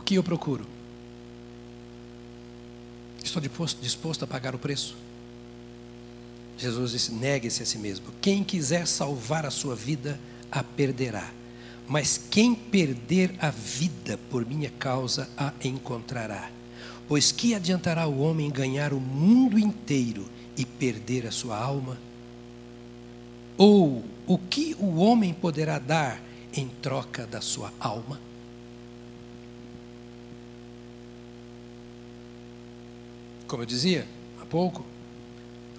Que eu procuro? Estou disposto, disposto a pagar o preço? Jesus disse: negue-se a si mesmo. Quem quiser salvar a sua vida, a perderá. Mas quem perder a vida por minha causa, a encontrará. Pois que adiantará o homem ganhar o mundo inteiro e perder a sua alma? Ou o que o homem poderá dar em troca da sua alma? Como eu dizia há pouco,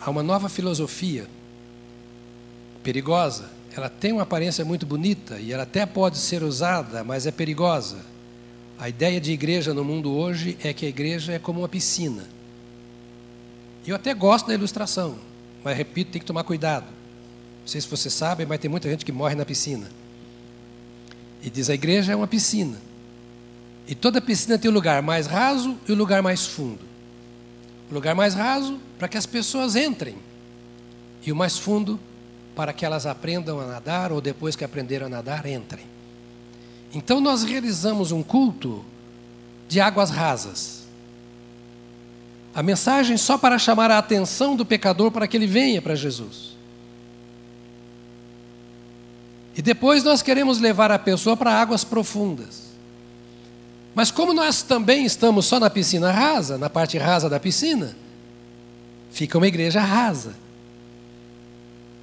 há uma nova filosofia perigosa. Ela tem uma aparência muito bonita e ela até pode ser usada, mas é perigosa. A ideia de igreja no mundo hoje é que a igreja é como uma piscina. Eu até gosto da ilustração, mas repito, tem que tomar cuidado. Não sei se você sabe, mas tem muita gente que morre na piscina. E diz a igreja é uma piscina. E toda piscina tem o um lugar mais raso e o um lugar mais fundo. Lugar mais raso para que as pessoas entrem, e o mais fundo para que elas aprendam a nadar ou depois que aprenderam a nadar, entrem. Então nós realizamos um culto de águas rasas. A mensagem só para chamar a atenção do pecador para que ele venha para Jesus. E depois nós queremos levar a pessoa para águas profundas. Mas como nós também estamos só na piscina rasa, na parte rasa da piscina, fica uma igreja rasa.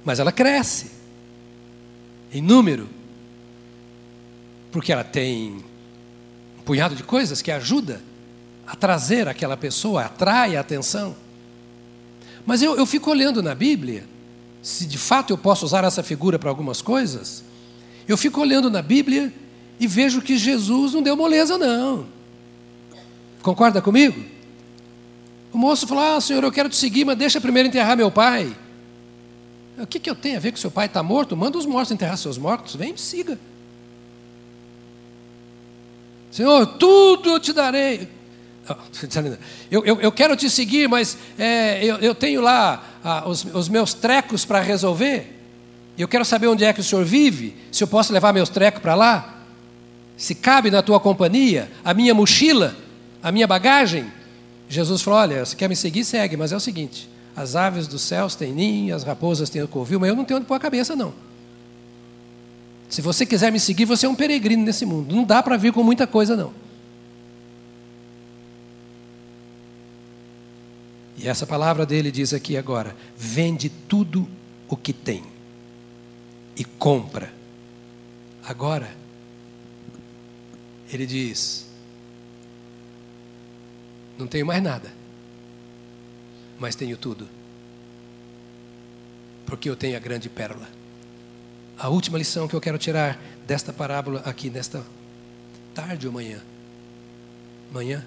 mas ela cresce em número, porque ela tem um punhado de coisas que ajuda a trazer aquela pessoa, atrai a atenção. Mas eu, eu fico olhando na Bíblia, se de fato eu posso usar essa figura para algumas coisas, eu fico olhando na Bíblia e vejo que Jesus não deu moleza, não. Concorda comigo? O moço falou: Ah, senhor, eu quero te seguir, mas deixa primeiro enterrar meu pai. O que, que eu tenho a ver com seu pai está morto? Manda os mortos enterrar seus mortos, vem e siga. Senhor, tudo eu te darei. Eu, eu, eu quero te seguir, mas é, eu, eu, tenho lá ah, os, os meus trecos para resolver. Eu quero saber onde é que o senhor vive, se eu posso levar meus trecos para lá. Se cabe na tua companhia, a minha mochila, a minha bagagem. Jesus falou: Olha, você quer me seguir, segue, mas é o seguinte: as aves dos céus têm ninho, as raposas têm covil, mas eu não tenho onde pôr a cabeça, não. Se você quiser me seguir, você é um peregrino nesse mundo. Não dá para vir com muita coisa, não. E essa palavra dele diz aqui agora: vende tudo o que tem e compra. Agora, ele diz: não tenho mais nada, mas tenho tudo, porque eu tenho a grande pérola. A última lição que eu quero tirar desta parábola aqui, nesta tarde ou manhã? Manhã?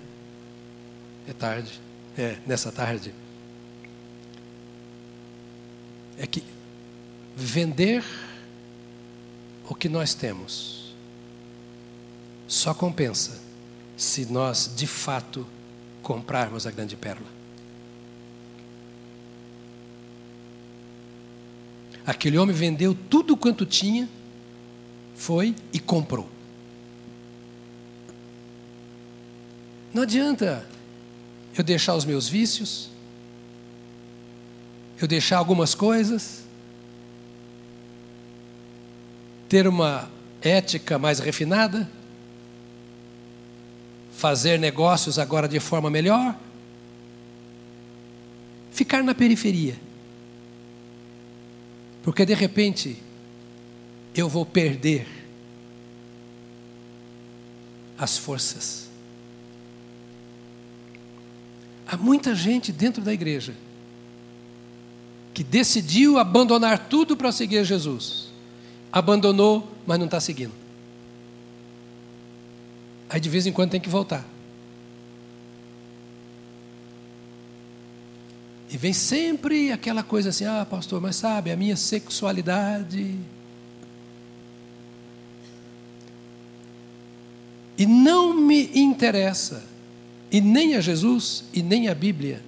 É tarde é, nessa tarde é que vender o que nós temos só compensa se nós de fato comprarmos a grande pérola. Aquele homem vendeu tudo quanto tinha, foi e comprou. Não adianta eu deixar os meus vícios, eu deixar algumas coisas, ter uma ética mais refinada, fazer negócios agora de forma melhor, ficar na periferia. Porque de repente eu vou perder as forças. Há muita gente dentro da igreja que decidiu abandonar tudo para seguir Jesus. Abandonou, mas não está seguindo. Aí de vez em quando tem que voltar. E vem sempre aquela coisa assim: ah, pastor, mas sabe, a minha sexualidade. E não me interessa e nem a Jesus e nem a Bíblia.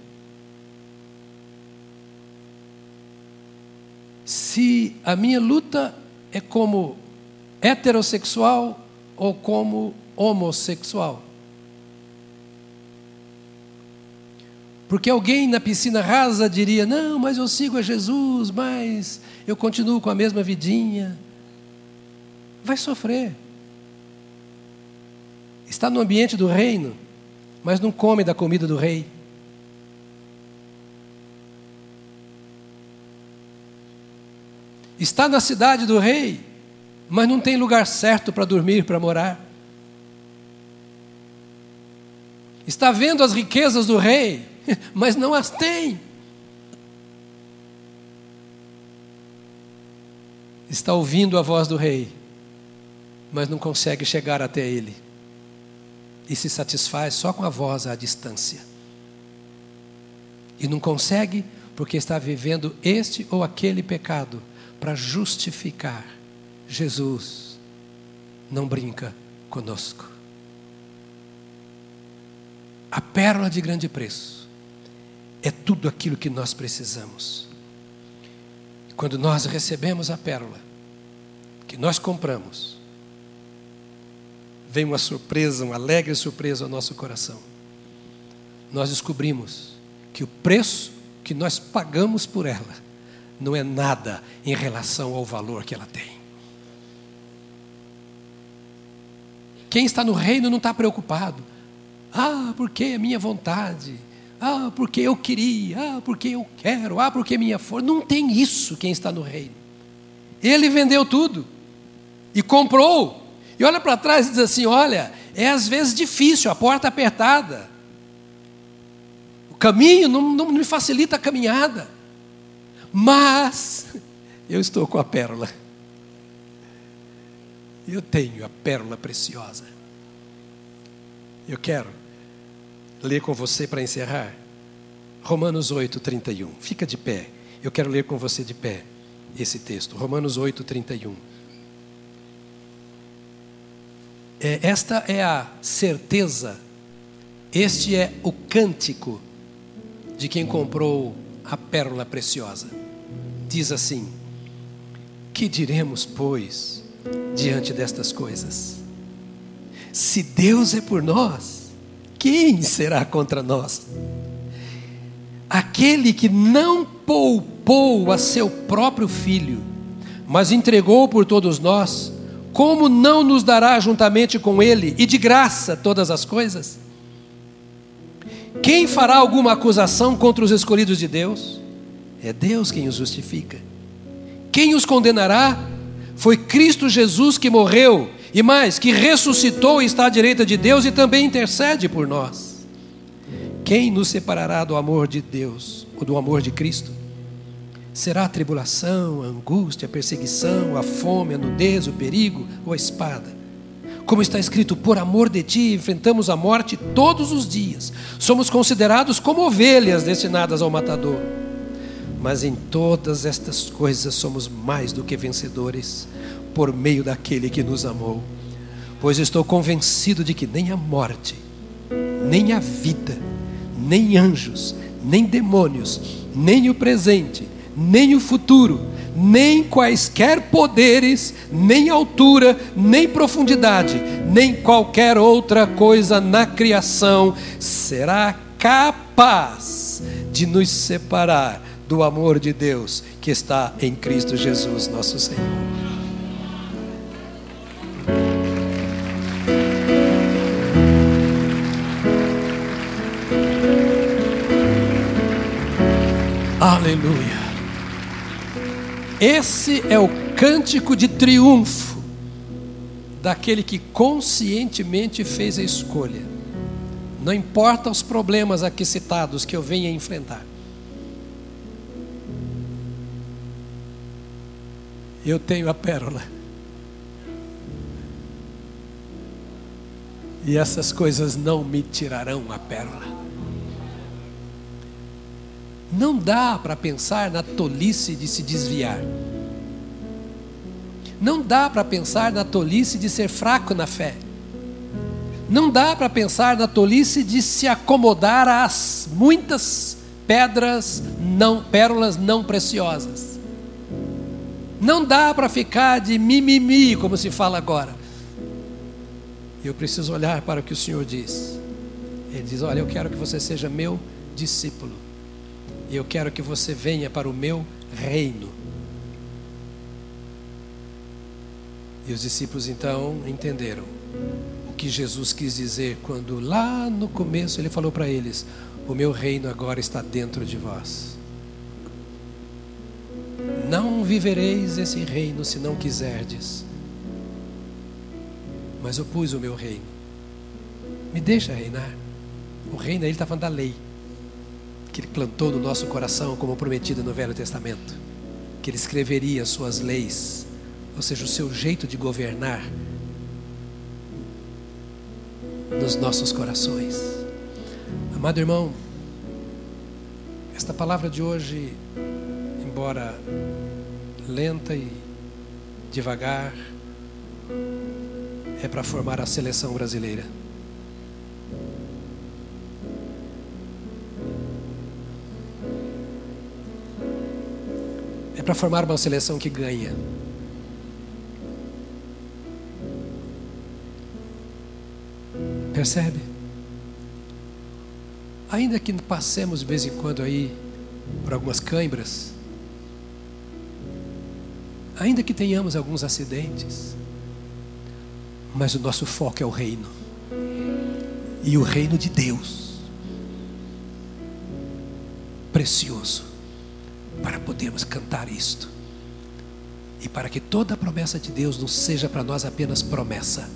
Se a minha luta é como heterossexual ou como homossexual. Porque alguém na piscina rasa diria: Não, mas eu sigo a Jesus, mas eu continuo com a mesma vidinha. Vai sofrer. Está no ambiente do reino mas não come da comida do rei. Está na cidade do rei, mas não tem lugar certo para dormir, para morar. Está vendo as riquezas do rei, mas não as tem. Está ouvindo a voz do rei, mas não consegue chegar até ele e se satisfaz só com a voz à distância. E não consegue porque está vivendo este ou aquele pecado para justificar. Jesus não brinca conosco. A pérola de grande preço é tudo aquilo que nós precisamos. Quando nós recebemos a pérola, que nós compramos, vem uma surpresa, uma alegre surpresa ao nosso coração. Nós descobrimos que o preço que nós pagamos por ela não é nada em relação ao valor que ela tem. Quem está no reino não está preocupado. Ah, porque a minha vontade? ah, porque eu queria, ah, porque eu quero, ah, porque minha força. Não tem isso quem está no reino. Ele vendeu tudo e comprou. E olha para trás e diz assim: olha, é às vezes difícil, a porta apertada. O caminho não, não me facilita a caminhada. Mas eu estou com a pérola. Eu tenho a pérola preciosa. Eu quero ler com você para encerrar. Romanos 8, 31. Fica de pé. Eu quero ler com você de pé esse texto. Romanos 8, 31. É, esta é a certeza, este é o cântico de quem comprou a pérola preciosa. Diz assim: Que diremos, pois, diante destas coisas? Se Deus é por nós, quem será contra nós? Aquele que não poupou a seu próprio filho, mas entregou por todos nós, como não nos dará juntamente com ele e de graça todas as coisas? Quem fará alguma acusação contra os escolhidos de Deus? É Deus quem os justifica. Quem os condenará? Foi Cristo Jesus que morreu e mais, que ressuscitou e está à direita de Deus e também intercede por nós. Quem nos separará do amor de Deus ou do amor de Cristo? Será a tribulação, a angústia, a perseguição, a fome, a nudez, o perigo ou a espada? Como está escrito, por amor de ti enfrentamos a morte todos os dias. Somos considerados como ovelhas destinadas ao matador. Mas em todas estas coisas somos mais do que vencedores por meio daquele que nos amou. Pois estou convencido de que nem a morte, nem a vida, nem anjos, nem demônios, nem o presente, nem o futuro, nem quaisquer poderes, nem altura, nem profundidade, nem qualquer outra coisa na criação será capaz de nos separar do amor de Deus que está em Cristo Jesus, nosso Senhor. Aleluia. Esse é o cântico de triunfo daquele que conscientemente fez a escolha. Não importa os problemas aqui citados que eu venha enfrentar. Eu tenho a pérola. E essas coisas não me tirarão a pérola. Não dá para pensar na tolice de se desviar. Não dá para pensar na tolice de ser fraco na fé. Não dá para pensar na tolice de se acomodar às muitas pedras não pérolas não preciosas. Não dá para ficar de mimimi, como se fala agora. Eu preciso olhar para o que o Senhor diz. Ele diz: Olha, eu quero que você seja meu discípulo. E eu quero que você venha para o meu reino. E os discípulos então entenderam o que Jesus quis dizer quando lá no começo ele falou para eles: O meu reino agora está dentro de vós. Não vivereis esse reino se não quiserdes. Mas eu pus o meu reino. Me deixa reinar. O reino, ele está falando da lei que Ele plantou no nosso coração, como prometido no Velho Testamento, que Ele escreveria as suas leis, ou seja, o seu jeito de governar nos nossos corações. Amado irmão, esta palavra de hoje, embora lenta e devagar, é para formar a seleção brasileira. é para formar uma seleção que ganha. Percebe? Ainda que passemos de vez em quando aí por algumas cãibras, ainda que tenhamos alguns acidentes, mas o nosso foco é o reino e o reino de Deus. precioso para podermos cantar isto. E para que toda a promessa de Deus não seja para nós apenas promessa,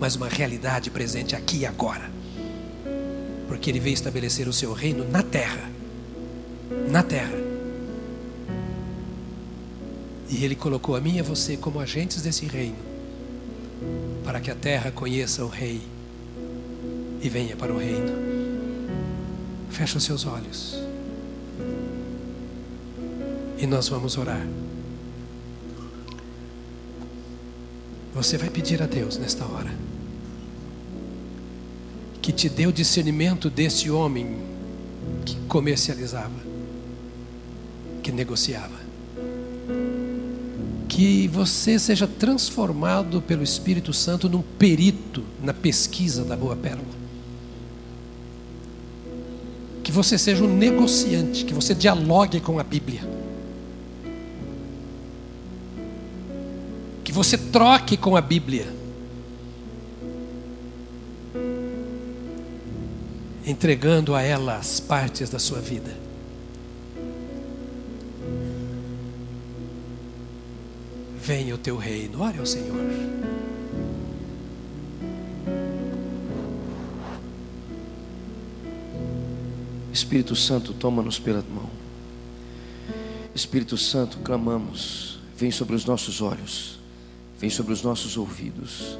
mas uma realidade presente aqui e agora. Porque Ele veio estabelecer o seu reino na terra. Na terra. E Ele colocou a mim e a você como agentes desse reino, para que a terra conheça o Rei e venha para o reino. Fecha os seus olhos. E nós vamos orar. Você vai pedir a Deus nesta hora que te dê o discernimento desse homem que comercializava, que negociava. Que você seja transformado pelo Espírito Santo num perito na pesquisa da boa pérola. Que você seja um negociante, que você dialogue com a Bíblia que você troque com a Bíblia. Entregando a ela as partes da sua vida. Venha o teu reino, ore ao Senhor. Espírito Santo, toma-nos pela mão. Espírito Santo, clamamos, vem sobre os nossos olhos. Vem sobre os nossos ouvidos.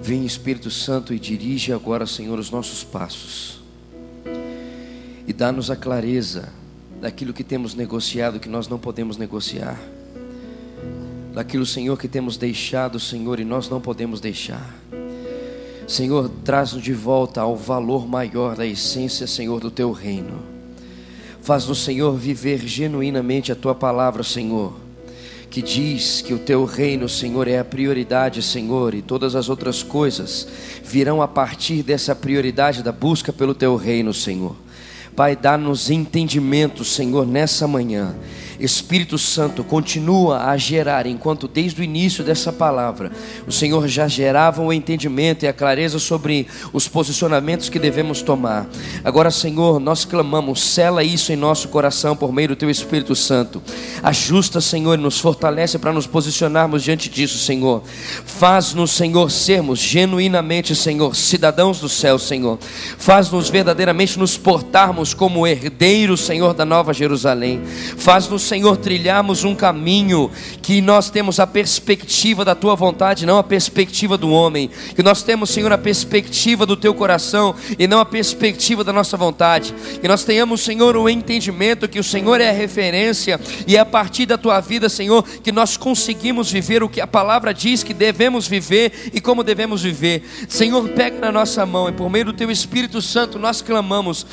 Vem Espírito Santo e dirige agora, Senhor, os nossos passos. E dá-nos a clareza daquilo que temos negociado que nós não podemos negociar. Daquilo, Senhor, que temos deixado, Senhor, e nós não podemos deixar. Senhor, traz-nos de volta ao valor maior da essência, Senhor, do teu reino. Faz-nos, Senhor, viver genuinamente a tua palavra, Senhor que diz que o teu reino, Senhor, é a prioridade, Senhor, e todas as outras coisas virão a partir dessa prioridade da busca pelo teu reino, Senhor. Pai, dá-nos entendimento, Senhor, nessa manhã Espírito Santo continua a gerar, enquanto desde o início dessa palavra o Senhor já gerava o entendimento e a clareza sobre os posicionamentos que devemos tomar. Agora, Senhor, nós clamamos, sela isso em nosso coração por meio do Teu Espírito Santo. Ajusta, Senhor, e nos fortalece para nos posicionarmos diante disso, Senhor. Faz-nos, Senhor, sermos genuinamente, Senhor, cidadãos do céu, Senhor. Faz-nos verdadeiramente nos portarmos como herdeiros, Senhor, da Nova Jerusalém. Faz-nos Senhor, trilharmos um caminho que nós temos a perspectiva da tua vontade, não a perspectiva do homem. Que nós temos, Senhor, a perspectiva do teu coração e não a perspectiva da nossa vontade. Que nós tenhamos, Senhor, o entendimento que o Senhor é a referência e é a partir da tua vida, Senhor, que nós conseguimos viver o que a palavra diz que devemos viver e como devemos viver. Senhor, pega na nossa mão e por meio do teu Espírito Santo nós clamamos: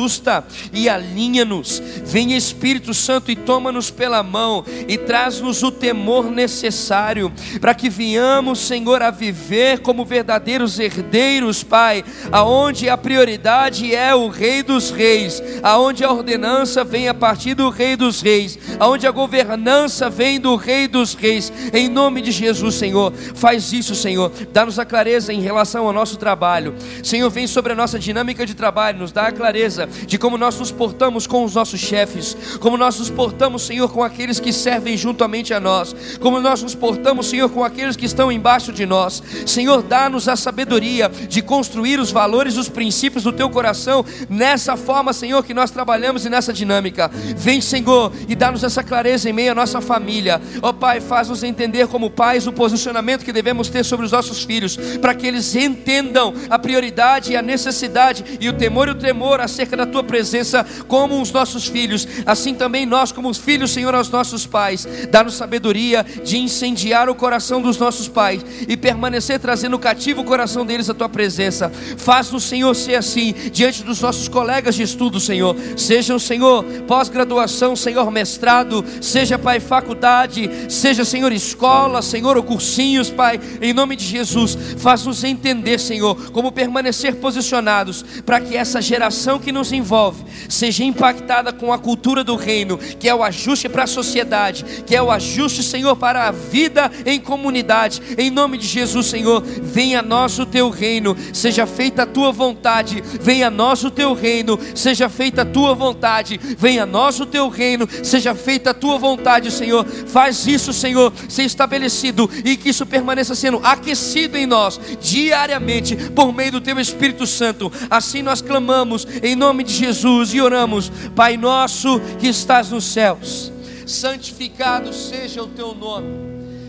ajusta e alinha-nos. Venha Espírito Santo e toma-nos pela mão e traz-nos o temor necessário para que venhamos, Senhor, a viver como verdadeiros herdeiros, Pai, aonde a prioridade é o Rei dos Reis, aonde a ordenança vem a partir do Rei dos Reis, aonde a governança vem do Rei dos Reis. Em nome de Jesus, Senhor, faz isso, Senhor. Dá-nos a clareza em relação ao nosso trabalho. Senhor, vem sobre a nossa dinâmica de trabalho, nos dá a clareza de como nós nos portamos com os nossos chefes, como nós nos portamos Senhor, com aqueles que servem juntamente a nós, como nós nos portamos, Senhor, com aqueles que estão embaixo de nós. Senhor, dá-nos a sabedoria de construir os valores, os princípios do teu coração nessa forma, Senhor, que nós trabalhamos e nessa dinâmica. Vem, Senhor, e dá-nos essa clareza em meio à nossa família. Ó oh, Pai, faz-nos entender como pais o posicionamento que devemos ter sobre os nossos filhos, para que eles entendam a prioridade e a necessidade e o temor e o tremor acerca da tua presença como os nossos filhos. Assim também nós, como filhos, Senhor, aos nossos pais. Dá-nos sabedoria de incendiar o coração dos nossos pais e permanecer trazendo cativo o coração deles à tua presença. Faz-nos, Senhor, ser assim diante dos nossos colegas de estudo, Senhor. Sejam, Senhor, pós-graduação, Senhor, mestrado, seja, Pai, faculdade, seja, Senhor, escola, Senhor, ou cursinhos, Pai, em nome de Jesus. Faz-nos entender, Senhor, como permanecer posicionados para que essa geração que nos nos envolve seja impactada com a cultura do reino, que é o ajuste para a sociedade, que é o ajuste, Senhor, para a vida em comunidade. Em nome de Jesus, Senhor, venha a nós o teu reino, seja feita a tua vontade, venha a nós o teu reino, seja feita a tua vontade, venha a nós o teu reino, seja feita a tua vontade, Senhor. Faz isso, Senhor, ser estabelecido e que isso permaneça sendo aquecido em nós diariamente por meio do teu Espírito Santo. Assim nós clamamos em nome de Jesus e oramos, Pai nosso que estás nos céus, santificado seja o teu nome,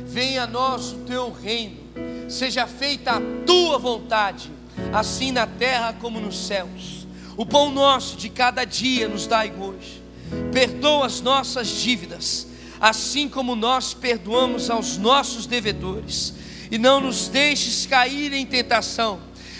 venha a nós o teu reino, seja feita a tua vontade, assim na terra como nos céus. O pão nosso de cada dia nos dai hoje, perdoa as nossas dívidas, assim como nós perdoamos aos nossos devedores, e não nos deixes cair em tentação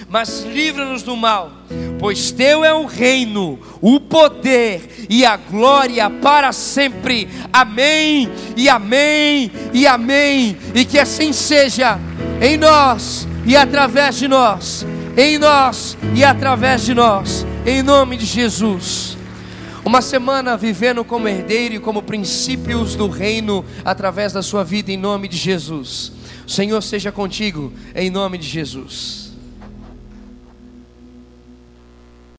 mas livra-nos do mal, pois teu é o reino, o poder e a glória para sempre. Amém, e amém, e amém. E que assim seja em nós e através de nós, em nós e através de nós, em nome de Jesus. Uma semana vivendo como herdeiro e como princípios do reino através da sua vida, em nome de Jesus. O Senhor seja contigo, em nome de Jesus.